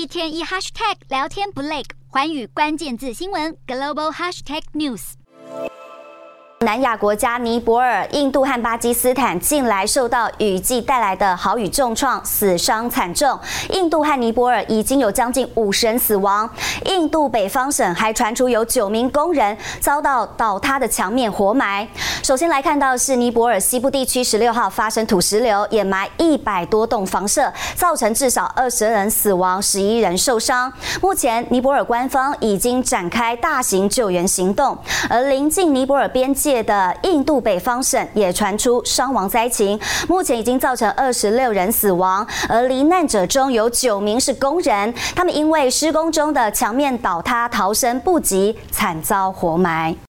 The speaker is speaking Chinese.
一天一 hashtag 聊天不累，环宇关键字新闻 global hashtag news。南亚国家尼泊尔、印度和巴基斯坦近来受到雨季带来的豪雨重创，死伤惨重。印度和尼泊尔已经有将近五十人死亡。印度北方省还传出有九名工人遭到倒塌的墙面活埋。首先来看到是尼泊尔西部地区十六号发生土石流，掩埋一百多栋房舍，造成至少二十人死亡，十一人受伤。目前尼泊尔官方已经展开大型救援行动，而临近尼泊尔边界。的印度北方省也传出伤亡灾情，目前已经造成二十六人死亡，而罹难者中有九名是工人，他们因为施工中的墙面倒塌逃生不及，惨遭活埋。